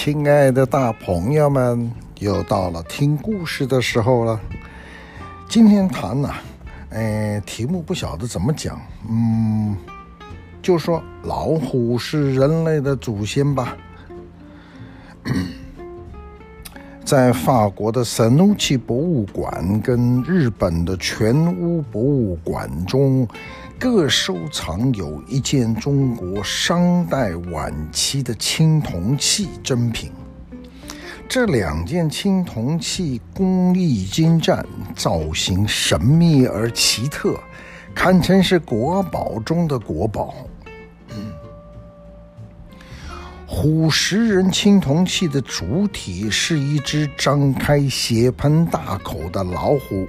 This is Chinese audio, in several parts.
亲爱的大朋友们，又到了听故事的时候了。今天谈呢、啊，哎，题目不晓得怎么讲，嗯，就说老虎是人类的祖先吧。在法国的圣努奇博物馆跟日本的全屋博物馆中，各收藏有一件中国商代晚期的青铜器珍品。这两件青铜器工艺精湛，造型神秘而奇特，堪称是国宝中的国宝。虎食人青铜器的主体是一只张开血盆大口的老虎，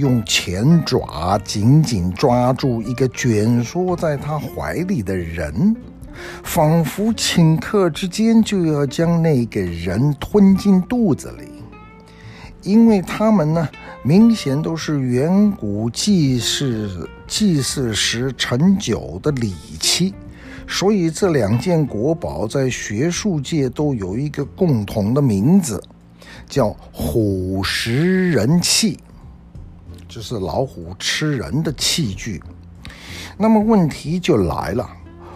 用前爪紧紧抓住一个蜷缩在他怀里的人，仿佛顷刻之间就要将那个人吞进肚子里。因为他们呢，明显都是远古祭祀祭祀时盛酒的礼器。所以这两件国宝在学术界都有一个共同的名字，叫“虎食人器”，就是老虎吃人的器具。那么问题就来了，“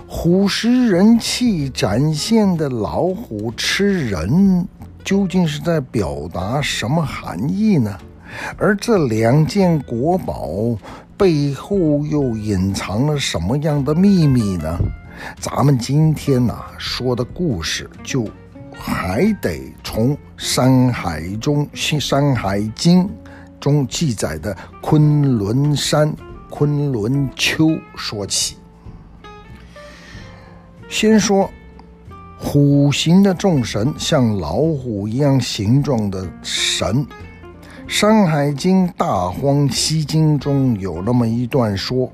虎食人器”展现的老虎吃人，究竟是在表达什么含义呢？而这两件国宝背后又隐藏了什么样的秘密呢？咱们今天呐、说的故事，就还得从《山海》中《山海经》中记载的昆仑山、昆仑丘说起。先说虎形的众神，像老虎一样形状的神，《山海经·大荒西经》中有那么一段说：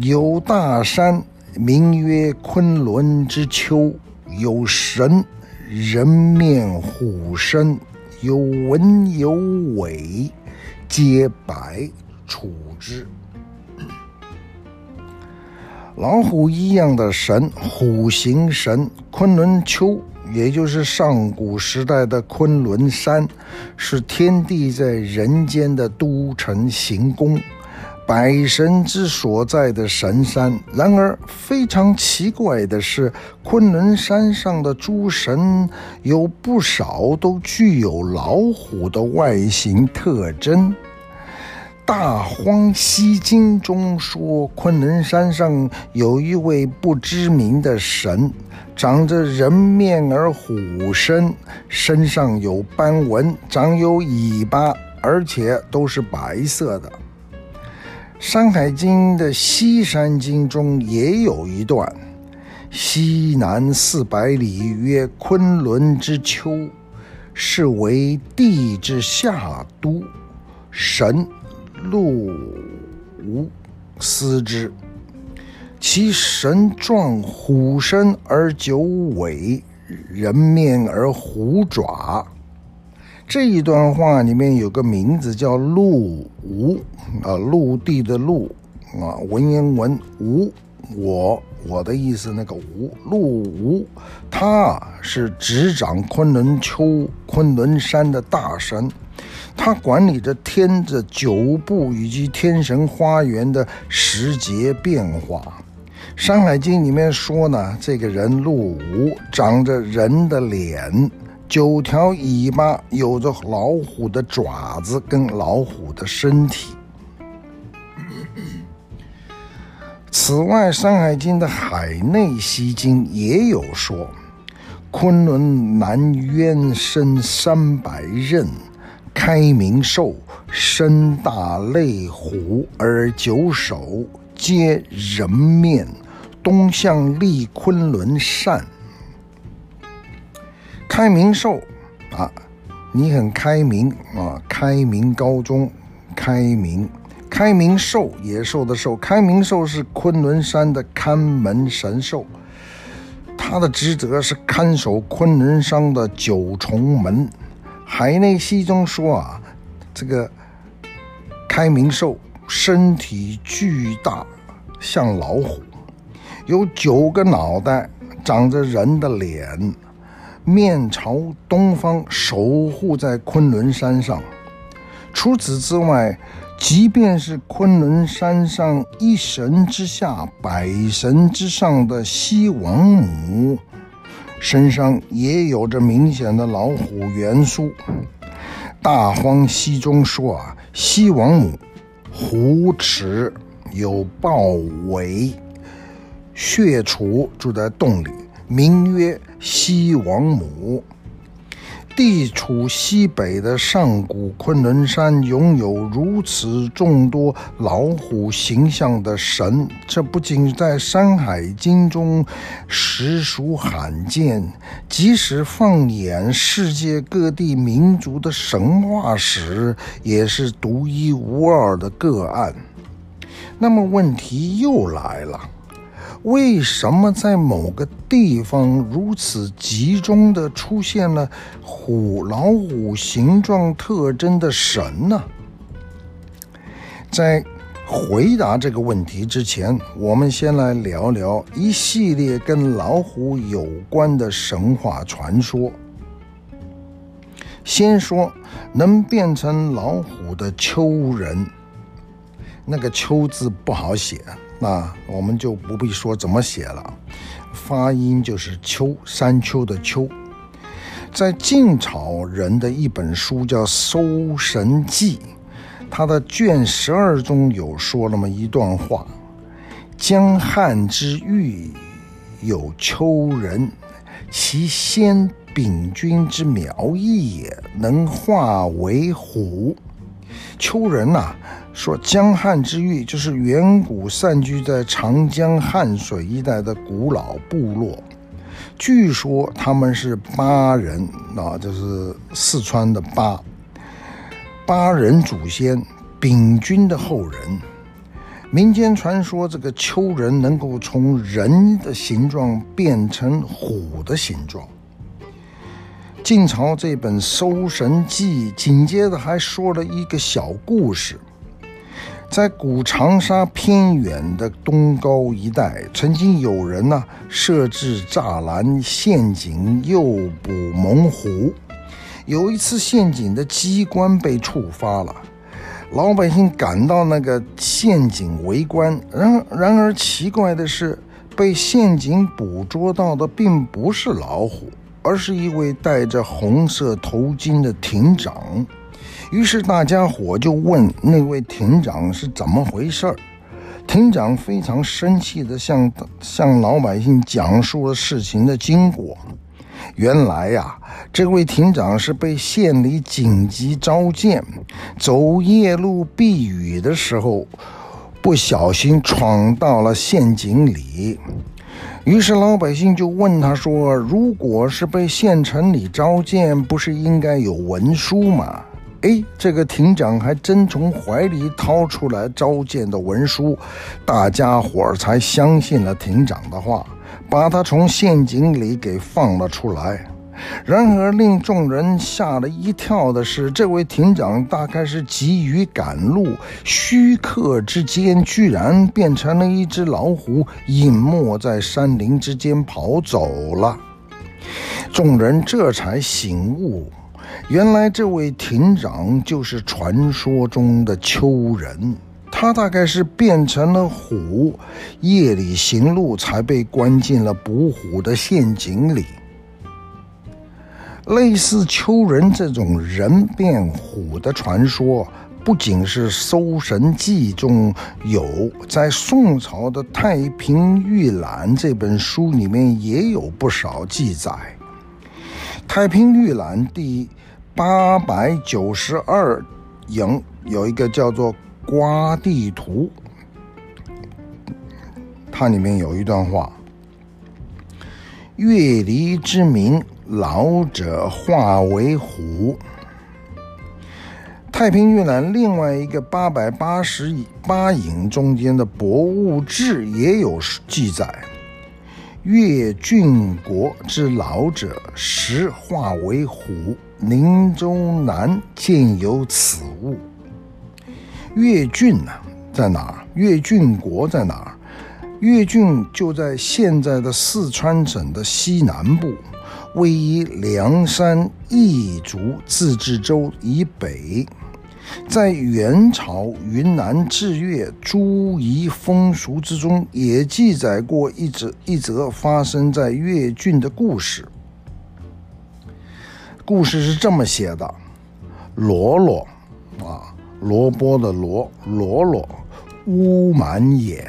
有大山。名曰昆仑之丘，有神，人面虎身，有文有尾，皆白处之。老虎一样的神，虎形神，昆仑丘，也就是上古时代的昆仑山，是天地在人间的都城行宫。百神之所在的神山，然而非常奇怪的是，昆仑山上的诸神有不少都具有老虎的外形特征。《大荒西经》中说，昆仑山上有一位不知名的神，长着人面而虎身，身上有斑纹，长有尾巴，而且都是白色的。《山海经》的《西山经》中也有一段：“西南四百里，曰昆仑之丘，是为帝之下都，神陆吾司之。其神状虎身而九尾，人面而虎爪。”这一段话里面有个名字叫陆吾啊，陆地的陆啊，文言文吾，我我的意思那个吾，陆吾，他是执掌昆仑丘、昆仑山的大神，他管理着天的九部以及天神花园的时节变化。《山海经》里面说呢，这个人陆吾长着人的脸。九条尾巴，有着老虎的爪子跟老虎的身体。此外，《山海经》的《海内西经》也有说：“昆仑南渊深三百仞，开明兽，身大类虎而九首，皆人面，东向立昆仑山。”开明兽啊，你很开明啊！开明高中，开明，开明兽，野兽的兽，开明兽是昆仑山的看门神兽，它的职责是看守昆仑山的九重门。海内西中说啊，这个开明兽身体巨大，像老虎，有九个脑袋，长着人的脸。面朝东方，守护在昆仑山上。除此之外，即便是昆仑山上一神之下，百神之上的西王母，身上也有着明显的老虎元素。《大荒西中》说啊，西王母虎齿有豹尾，血杵住在洞里，名曰西王母。地处西北的上古昆仑山拥有如此众多老虎形象的神，这不仅在《山海经》中实属罕见，即使放眼世界各地民族的神话史，也是独一无二的个案。那么问题又来了。为什么在某个地方如此集中地出现了虎、老虎形状特征的神呢？在回答这个问题之前，我们先来聊聊一系列跟老虎有关的神话传说。先说能变成老虎的丘人，那个“丘”字不好写。那我们就不必说怎么写了，发音就是丘，山丘的丘。在晋朝人的一本书叫《搜神记》，他的卷十二中有说那么一段话：江汉之玉有丘人，其先秉君之苗裔也，能化为虎。丘人呐、说江汉之玉，就是远古散居在长江汉水一带的古老部落。据说他们是巴人，啊，就是四川的巴。巴人祖先丙君的后人。民间传说这个丘人能够从人的形状变成虎的形状。晋朝这本《搜神记》紧接着还说了一个小故事。在古长沙偏远的东高一带，曾经有人呢、设置栅栏陷阱诱捕猛虎。有一次，陷阱的机关被触发了，老百姓赶到那个陷阱围观。然然而奇怪的是，被陷阱捕捉到的并不是老虎，而是一位戴着红色头巾的亭长。于是大家伙就问那位亭长是怎么回事儿。亭长非常生气地向向老百姓讲述了事情的经过。原来呀，这位亭长是被县里紧急召见，走夜路避雨的时候，不小心闯到了陷阱里。于是老百姓就问他说：“如果是被县城里召见，不是应该有文书吗？”哎，这个亭长还真从怀里掏出来召见的文书，大家伙儿才相信了亭长的话，把他从陷阱里给放了出来。然而令众人吓了一跳的是，这位亭长大概是急于赶路，虚刻之间居然变成了一只老虎，隐没在山林之间跑走了。众人这才醒悟。原来这位亭长就是传说中的丘人，他大概是变成了虎，夜里行路才被关进了捕虎的陷阱里。类似丘人这种人变虎的传说，不仅是《搜神记》中有，在宋朝的《太平御览》这本书里面也有不少记载，《太平御览》第。八百九十二营有一个叫做《瓜地图》，它里面有一段话：“月离之明，老者化为虎。”《太平御览》另外一个八百八十八影中间的《博物志》也有记载：“越郡国之老者，时化为虎。”宁州南见有此物。越郡呢，在哪儿？越郡国在哪儿？越郡就在现在的四川省的西南部。位于凉山彝族自治州以北。在元朝云南治粤诸夷风俗之中，也记载过一则一则发生在越郡的故事。故事是这么写的：罗罗啊，萝卜的罗，罗罗，乌蛮也。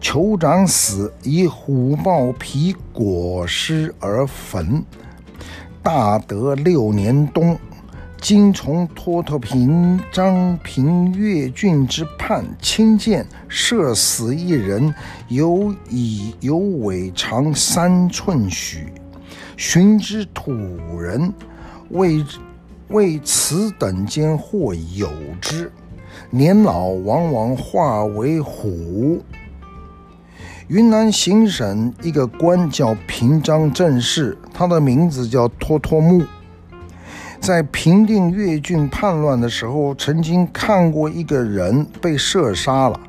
酋长死，以虎豹皮裹尸而焚。大德六年冬。金从脱脱平章平越郡之畔亲见，射死一人，有以有尾长三寸许，寻之土人，为为此等间或有之，年老往往化为虎。云南行省一个官叫平章正事，他的名字叫脱脱木。在平定越郡叛乱的时候，曾经看过一个人被射杀了。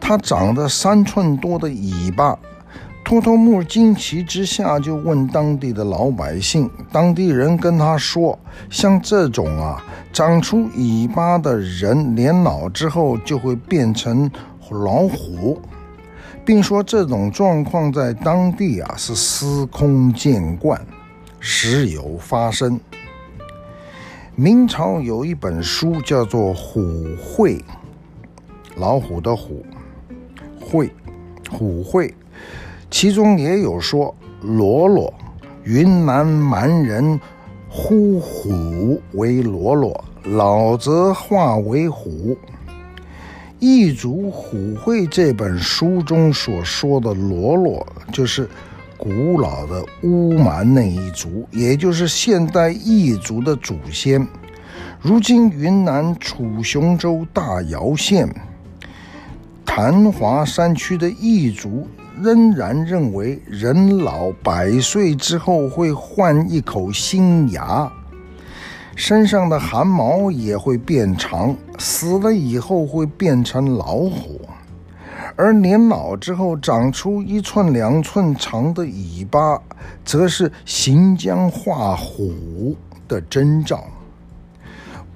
他长得三寸多的尾巴，托托木惊奇之下就问当地的老百姓，当地人跟他说，像这种啊长出尾巴的人，年老之后就会变成老虎，并说这种状况在当地啊是司空见惯，时有发生。明朝有一本书叫做《虎会》，老虎的虎，会，虎会，其中也有说罗罗，云南蛮人呼虎为罗罗，老则化为虎。异族虎会这本书中所说的罗罗，就是。古老的乌蛮那一族，也就是现代异族的祖先。如今云南楚雄州大姚县昙华山区的异族，仍然认为人老百岁之后会换一口新牙，身上的汗毛也会变长，死了以后会变成老虎。而年老之后长出一寸两寸长的尾巴，则是行将化虎的征兆。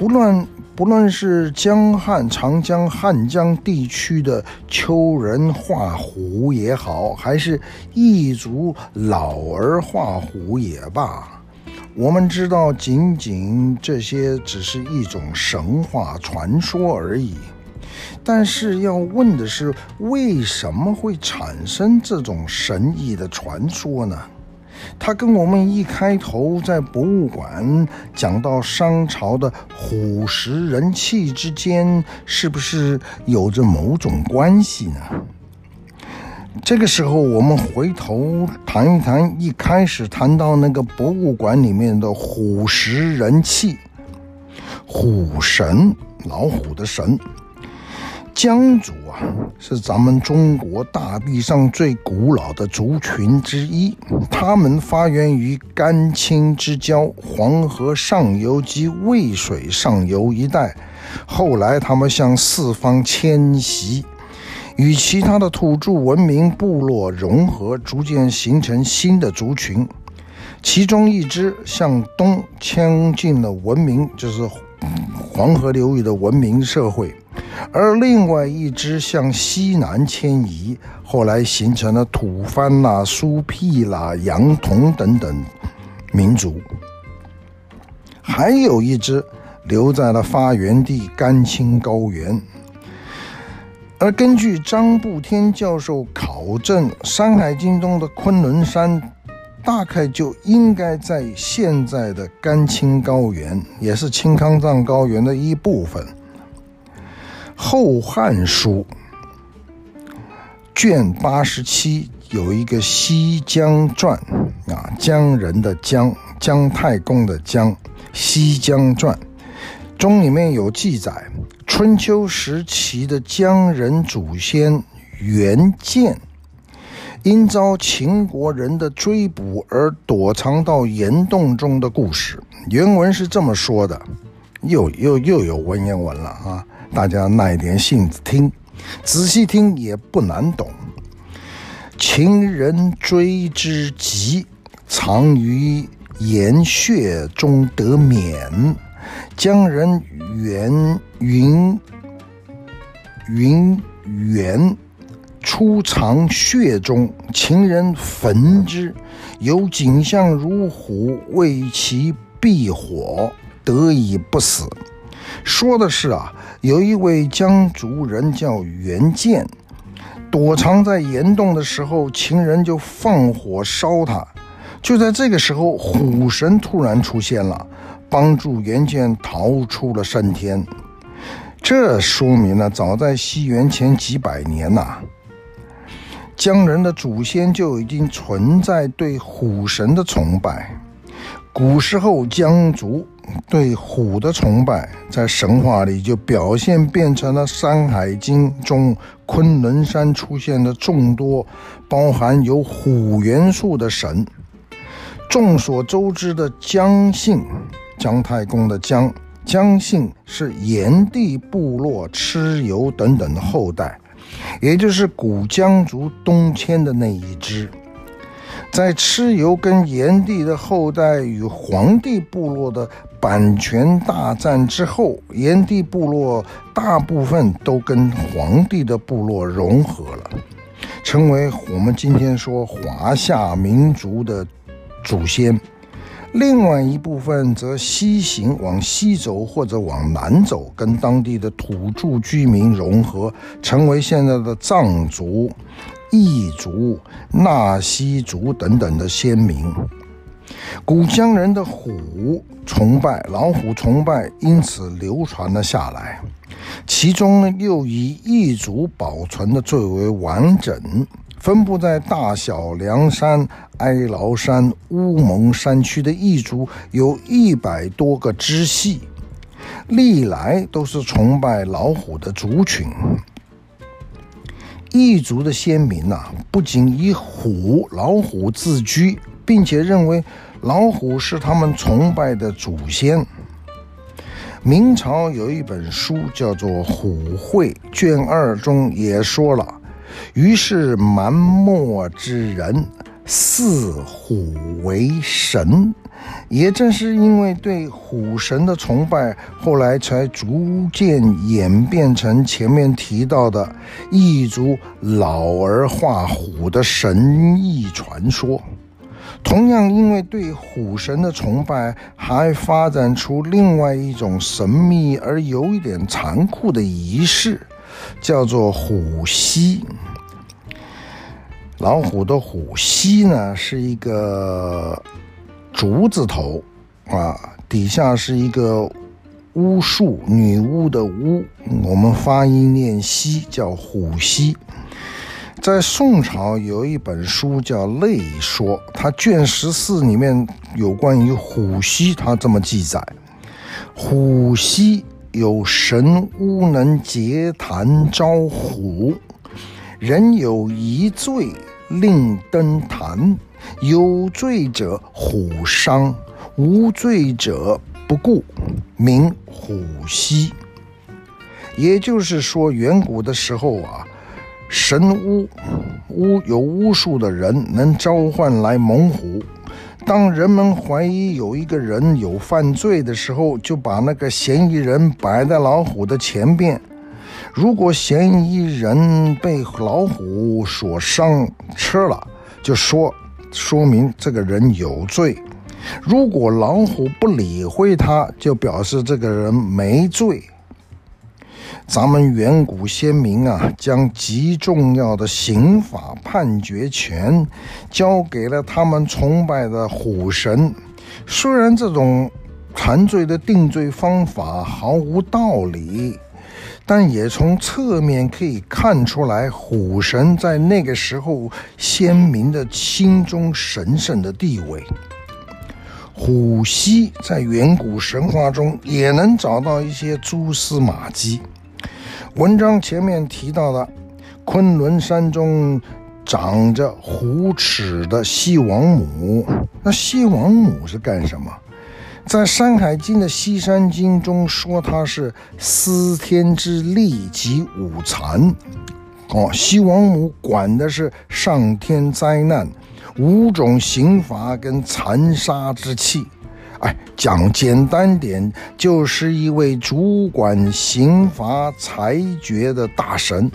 不论不论是江汉、长江、汉江地区的丘人画虎也好，还是异族老儿画虎也罢，我们知道，仅仅这些只是一种神话传说而已。但是要问的是，为什么会产生这种神异的传说呢？它跟我们一开头在博物馆讲到商朝的虎食人气之间，是不是有着某种关系呢？这个时候，我们回头谈一谈一开始谈到那个博物馆里面的虎食人气，虎神，老虎的神。羌族啊，是咱们中国大地上最古老的族群之一。他们发源于甘青之交、黄河上游及渭水上游一带。后来，他们向四方迁徙，与其他的土著文明部落融合，逐渐形成新的族群。其中一支向东迁进了文明，就是黄河流域的文明社会。而另外一支向西南迁移，后来形成了吐蕃啦、苏毗啦、杨侗等等民族。还有一支留在了发源地甘青高原。而根据张步天教授考证，《山海经》中的昆仑山大概就应该在现在的甘青高原，也是青康藏高原的一部分。《后汉书》卷八十七有一个《西江传》啊，江人的江，姜太公的姜，《西江传》中里面有记载，春秋时期的姜人祖先袁建，因遭秦国人的追捕而躲藏到岩洞中的故事。原文是这么说的，又又又有文言文了啊！大家耐点性子听，仔细听也不难懂。秦人追之急，藏于盐穴中得免，将人云云云元出藏穴中，秦人焚之，有景象如虎，为其避火，得以不死。说的是啊，有一位羌族人叫袁建，躲藏在岩洞的时候，秦人就放火烧他。就在这个时候，虎神突然出现了，帮助袁建逃出了山天。这说明了，早在西元前几百年呐，江人的祖先就已经存在对虎神的崇拜。古时候，江族对虎的崇拜，在神话里就表现变成了《山海经》中昆仑山出现的众多包含有虎元素的神。众所周知的姜姓，姜太公的姜，姜姓是炎帝部落蚩尤等等的后代，也就是古姜族东迁的那一支。在蚩尤跟炎帝的后代与黄帝部落的版权大战之后，炎帝部落大部分都跟黄帝的部落融合了，成为我们今天说华夏民族的祖先。另外一部分则西行往西走或者往南走，跟当地的土著居民融合，成为现在的藏族。异族、纳西族等等的先民，古羌人的虎崇拜、老虎崇拜因此流传了下来。其中呢，又以异族保存的最为完整，分布在大小凉山、哀牢山、乌蒙山区的异族有一百多个支系，历来都是崇拜老虎的族群。异族的先民呐、不仅以虎、老虎自居，并且认为老虎是他们崇拜的祖先。明朝有一本书叫做《虎会》，卷二中也说了：“于是蛮漠之人视虎为神。”也正是因为对虎神的崇拜，后来才逐渐演变成前面提到的异族老而画虎的神异传说。同样，因为对虎神的崇拜，还发展出另外一种神秘而有一点残酷的仪式，叫做虎膝。老虎的虎膝呢，是一个。竹字头，啊，底下是一个巫术女巫的巫，我们发音念西，叫虎膝。在宋朝有一本书叫《类说》，它卷十四里面有关于虎膝，它这么记载：虎膝有神巫能结坛招虎，人有一罪令登坛。有罪者虎伤，无罪者不顾，名虎膝。也就是说，远古的时候啊，神巫巫有巫术的人能召唤来猛虎。当人们怀疑有一个人有犯罪的时候，就把那个嫌疑人摆在老虎的前边。如果嫌疑人被老虎所伤吃了，就说。说明这个人有罪。如果老虎不理会他，就表示这个人没罪。咱们远古先民啊，将极重要的刑法判决权交给了他们崇拜的虎神。虽然这种犯罪的定罪方法毫无道理。但也从侧面可以看出来，虎神在那个时候先民的心中神圣的地位。虎膝在远古神话中也能找到一些蛛丝马迹。文章前面提到的昆仑山中长着虎齿的西王母，那西王母是干什么？在《山海经》的西山经中说，它是司天之力及五残。哦，西王母管的是上天灾难，五种刑罚跟残杀之气。哎，讲简单点，就是一位主管刑罚裁决的大神。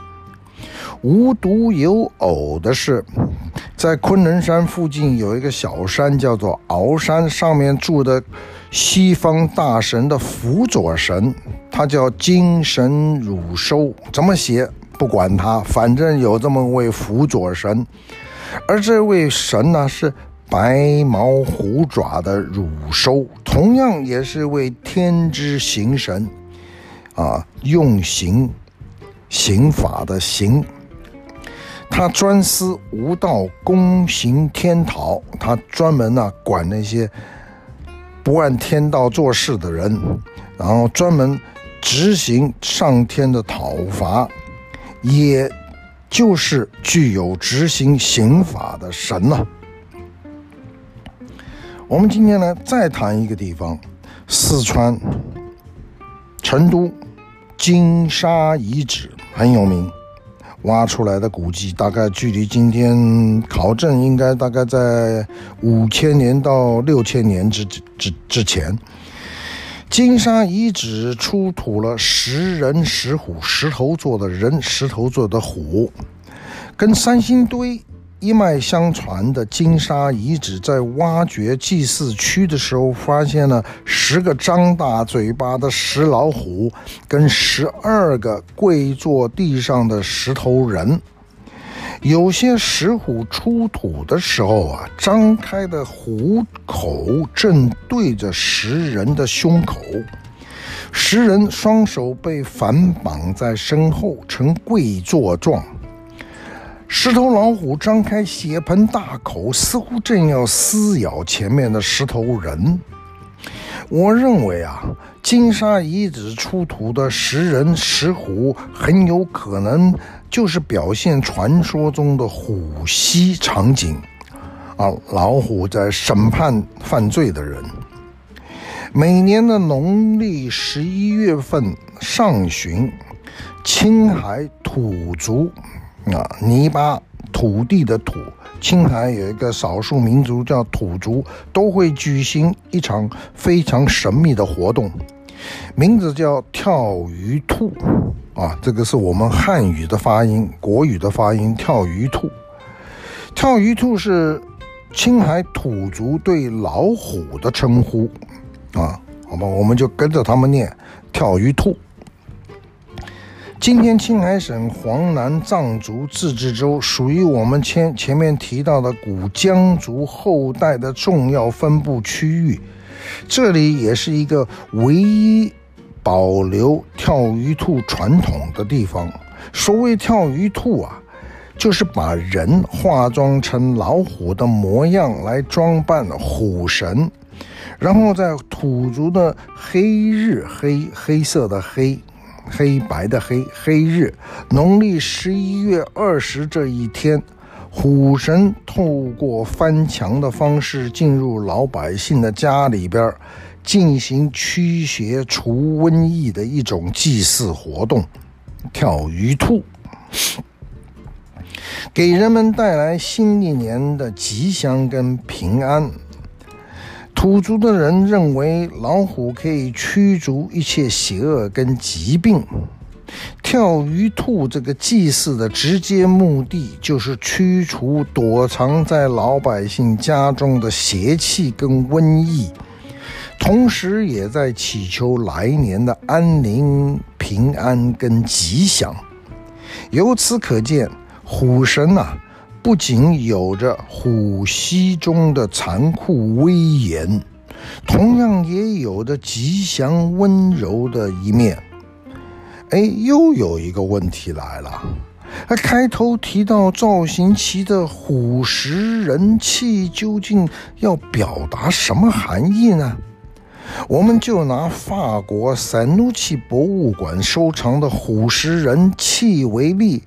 无独有偶的是，在昆仑山附近有一个小山，叫做鳌山，上面住的西方大神的辅佐神，他叫金神汝收，怎么写不管他，反正有这么位辅佐神。而这位神呢，是白毛虎爪的汝收，同样也是位天之刑神，啊，用刑刑法的刑。他专司无道，公行天讨。他专门呢、管那些不按天道做事的人，然后专门执行上天的讨伐，也就是具有执行刑法的神呐、我们今天呢再谈一个地方，四川成都金沙遗址很有名。挖出来的古迹，大概距离今天考证应该大概在五千年到六千年之之之前。金沙遗址出土了石人石虎，石头做的人，石头做的虎，跟三星堆。一脉相传的金沙遗址，在挖掘祭祀区的时候，发现了十个张大嘴巴的石老虎，跟十二个跪坐地上的石头人。有些石虎出土的时候啊，张开的虎口正对着石人的胸口，石人双手被反绑在身后，呈跪坐状。石头老虎张开血盆大口，似乎正要撕咬前面的石头人。我认为啊，金沙遗址出土的石人石虎，很有可能就是表现传说中的虎溪场景。啊，老虎在审判犯罪的人。每年的农历十一月份上旬，青海土族。啊，泥巴土地的土，青海有一个少数民族叫土族，都会举行一场非常神秘的活动，名字叫跳鱼兔。啊，这个是我们汉语的发音，国语的发音，跳鱼兔。跳鱼兔是青海土族对老虎的称呼。啊，好吧，我们就跟着他们念跳鱼兔。今天青海省黄南藏族自治州属于我们前前面提到的古羌族后代的重要分布区域，这里也是一个唯一保留跳鱼兔传统的地方。所谓跳鱼兔啊，就是把人化妆成老虎的模样来装扮虎神，然后在土族的黑日黑黑色的黑。黑白的黑黑日，农历十一月二十这一天，虎神透过翻墙的方式进入老百姓的家里边，进行驱邪除瘟疫的一种祭祀活动——跳鱼兔，给人们带来新一年的吉祥跟平安。土族的人认为老虎可以驱逐一切邪恶跟疾病。跳鱼兔这个祭祀的直接目的就是驱除躲藏在老百姓家中的邪气跟瘟疫，同时也在祈求来年的安宁、平安跟吉祥。由此可见，虎神呐、啊。不仅有着虎溪中的残酷威严，同样也有着吉祥温柔的一面。哎，又有一个问题来了。那开头提到造型奇的虎食人器，究竟要表达什么含义呢？我们就拿法国塞努奇博物馆收藏的虎食人器为例。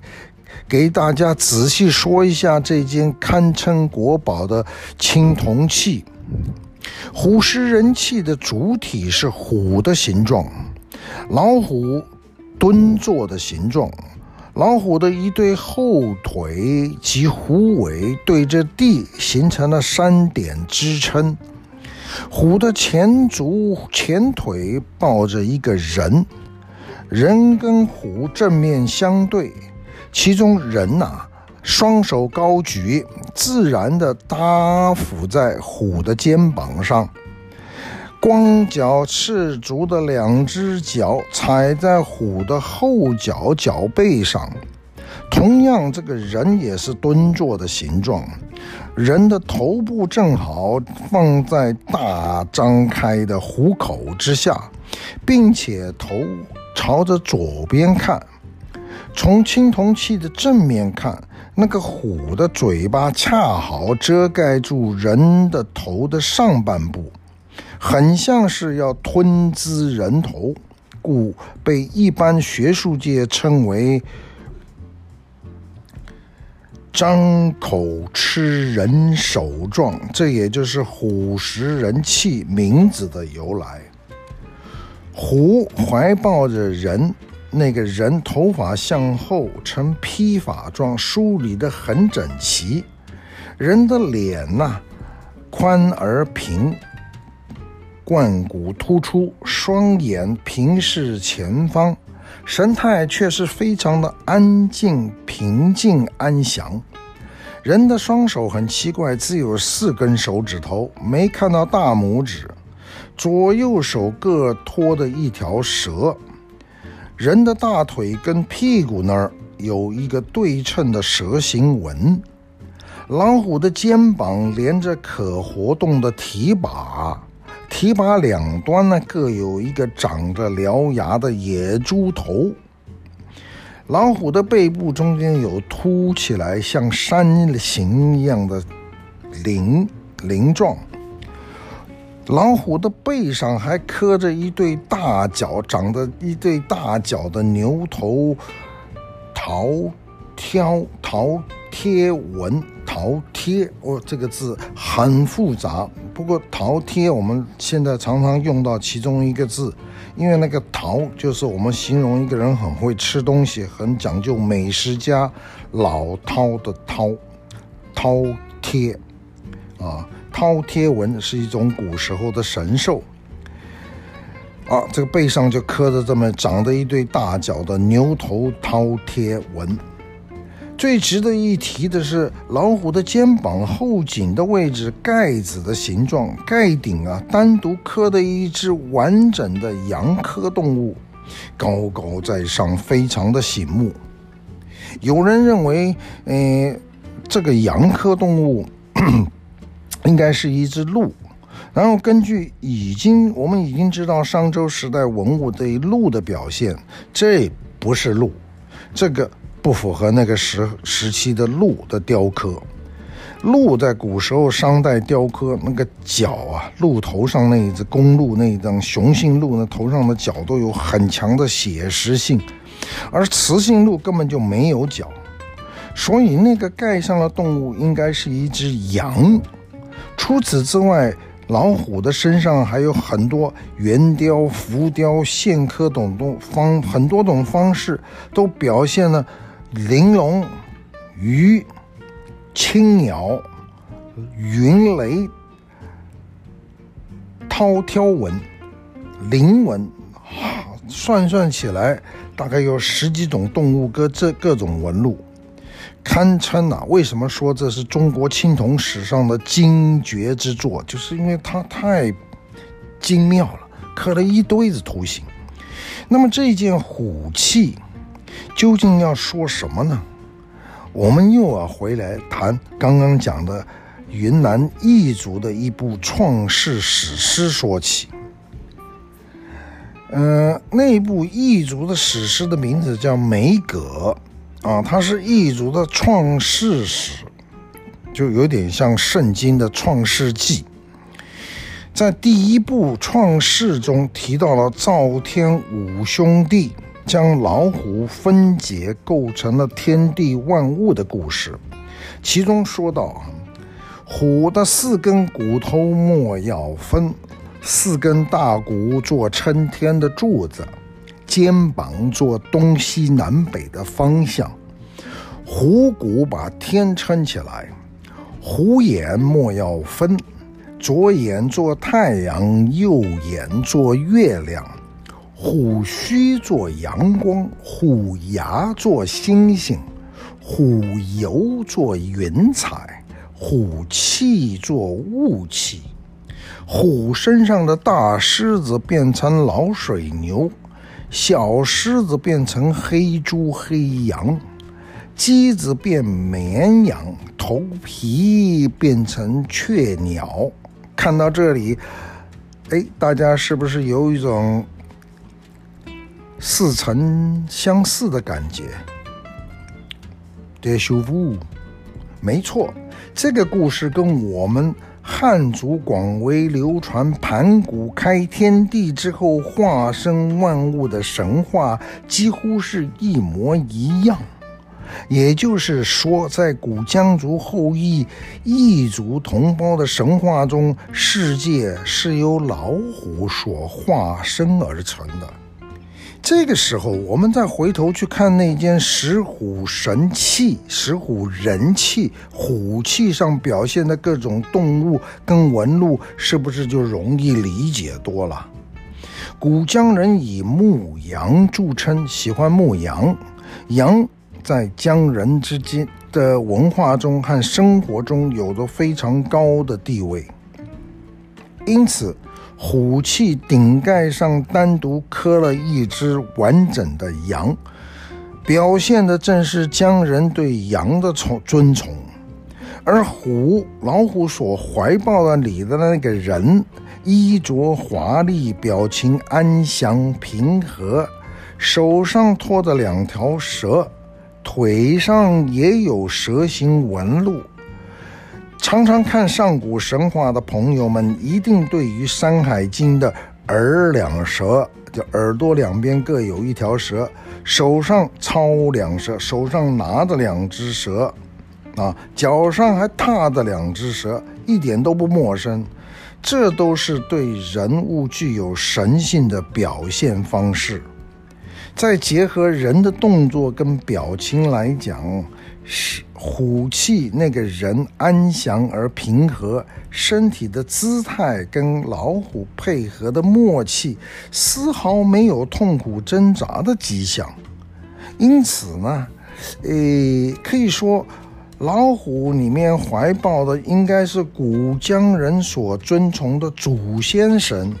给大家仔细说一下这件堪称国宝的青铜器。虎石人器的主体是虎的形状，老虎蹲坐的形状，老虎的一对后腿及虎尾对着地，形成了三点支撑。虎的前足前腿抱着一个人，人跟虎正面相对，其中人呐、双手高举，自然地搭伏在虎的肩膀上。光脚赤足的两只脚踩在虎的后脚脚背上，同样，这个人也是蹲坐的形状，人的头部正好放在大张开的虎口之下，并且头朝着左边看。从青铜器的正面看，那个虎的嘴巴恰好遮盖住人的头的上半部。很像是要吞资人头，故被一般学术界称为“张口吃人首状”，这也就是虎食人器名字的由来。虎怀抱着人，那个人头发向后呈披发状梳理得很整齐，人的脸呐、宽而平。冠骨突出，双眼平视前方，神态却是非常的安静、平静、安详。人的双手很奇怪，只有四根手指头，没看到大拇指。左右手各托着一条蛇。人的大腿跟屁股那儿有一个对称的蛇形纹。老虎的肩膀连着可活动的蹄把。蹄把两端呢，各有一个长着獠牙的野猪头。老虎的背部中间有凸起来像山形一样的鳞鳞状。老虎的背上还刻着一对大角，长着一对大角的牛头桃挑桃贴纹。饕餮哦，这个字很复杂。不过饕餮我们现在常常用到其中一个字，因为那个饕就是我们形容一个人很会吃东西、很讲究美食家老饕的饕。饕餮啊，饕餮纹是一种古时候的神兽。啊，这个背上就刻着这么长着一对大角的牛头饕餮纹。最值得一提的是，老虎的肩膀后颈的位置盖子的形状，盖顶啊，单独刻的一只完整的羊科动物，高高在上，非常的醒目。有人认为，呃，这个羊科动物应该是一只鹿。然后根据已经我们已经知道商周时代文物对鹿的表现，这不是鹿，这个。不符合那个时时期的鹿的雕刻。鹿在古时候商代雕刻那个角啊，鹿头上那一只公鹿那一张雄性鹿那头上的角都有很强的写实性，而雌性鹿根本就没有角，所以那个盖上的动物应该是一只羊。除此之外，老虎的身上还有很多圆雕、浮雕、线刻等等方很多种方式，都表现了。玲珑、鱼、青鸟、云雷、饕餮纹、鳞纹，算算起来，大概有十几种动物各这各种纹路，堪称啊！为什么说这是中国青铜史上的精绝之作？就是因为它太精妙了，刻了一堆子图形。那么这件虎器。究竟要说什么呢？我们又要回来谈刚刚讲的云南异族的一部创世史诗说起。嗯、呃，那部异族的史诗的名字叫《梅葛》啊，它是异族的创世史，就有点像圣经的创世纪。在第一部创世中提到了赵天五兄弟。将老虎分解构成了天地万物的故事，其中说到啊，虎的四根骨头莫要分，四根大骨做撑天的柱子，肩膀做东西南北的方向。虎骨把天撑起来，虎眼莫要分，左眼做太阳，右眼做月亮。虎须做阳光，虎牙做星星，虎油做云彩，虎气做雾气。虎身上的大狮子变成老水牛，小狮子变成黑猪黑羊，鸡子变绵羊，头皮变成雀鸟。看到这里，哎，大家是不是有一种？似曾相识的感觉，得修复。没错，这个故事跟我们汉族广为流传盘古开天地之后化生万物的神话几乎是一模一样。也就是说，在古羌族后裔异族同胞的神话中，世界是由老虎所化身而成的。这个时候，我们再回头去看那件石虎神器、石虎人器、虎器上表现的各种动物跟纹路，是不是就容易理解多了？古羌人以牧羊著称，喜欢牧羊，羊在羌人之间的文化中和生活中有着非常高的地位，因此。虎器顶盖上单独刻了一只完整的羊，表现的正是羌人对羊的崇尊崇。而虎老虎所怀抱的里的那个人，衣着华丽，表情安详平和，手上托着两条蛇，腿上也有蛇形纹路。常常看上古神话的朋友们，一定对于《山海经》的耳两蛇，就耳朵两边各有一条蛇，手上操两蛇，手上拿着两只蛇，啊，脚上还踏着两只蛇，一点都不陌生。这都是对人物具有神性的表现方式。再结合人的动作跟表情来讲。是虎器那个人安详而平和，身体的姿态跟老虎配合的默契，丝毫没有痛苦挣扎的迹象。因此呢，诶，可以说老虎里面怀抱的应该是古江人所尊崇的祖先神，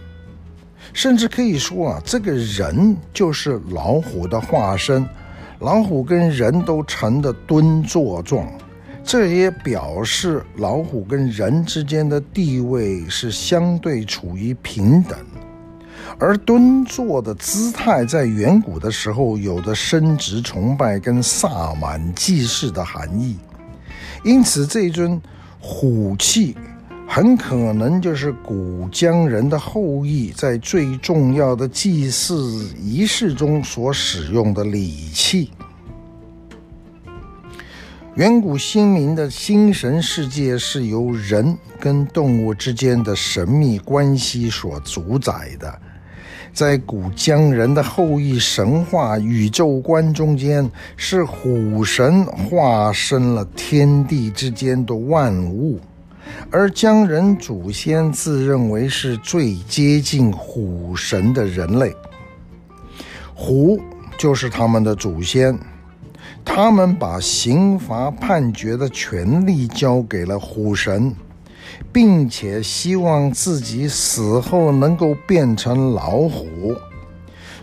甚至可以说啊，这个人就是老虎的化身。老虎跟人都成的蹲坐状，这也表示老虎跟人之间的地位是相对处于平等。而蹲坐的姿态在远古的时候有着生殖崇拜跟萨满祭祀的含义，因此这尊虎器。很可能就是古羌人的后裔在最重要的祭祀仪式中所使用的礼器。远古先民的心神世界是由人跟动物之间的神秘关系所主宰的，在古羌人的后裔神话宇宙观中间，是虎神化身了天地之间的万物。而羌人祖先自认为是最接近虎神的人类，虎就是他们的祖先，他们把刑罚判决的权利交给了虎神，并且希望自己死后能够变成老虎。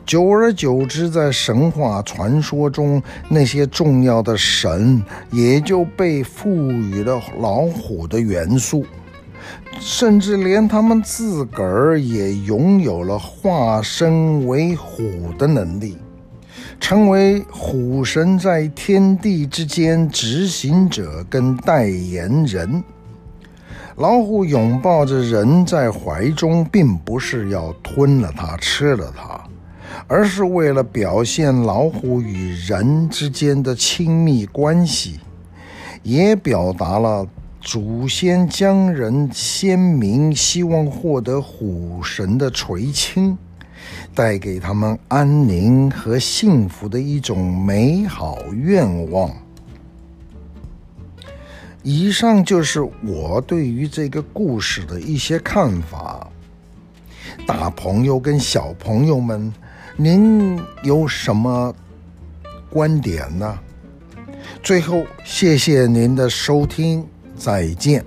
久而久之，在神话传说中，那些重要的神也就被赋予了老虎的元素，甚至连他们自个儿也拥有了化身为虎的能力，成为虎神在天地之间执行者跟代言人。老虎拥抱着人在怀中，并不是要吞了它，吃了它。而是为了表现老虎与人之间的亲密关系，也表达了祖先将人先民希望获得虎神的垂青，带给他们安宁和幸福的一种美好愿望。以上就是我对于这个故事的一些看法。大朋友跟小朋友们，您有什么观点呢？最后，谢谢您的收听，再见。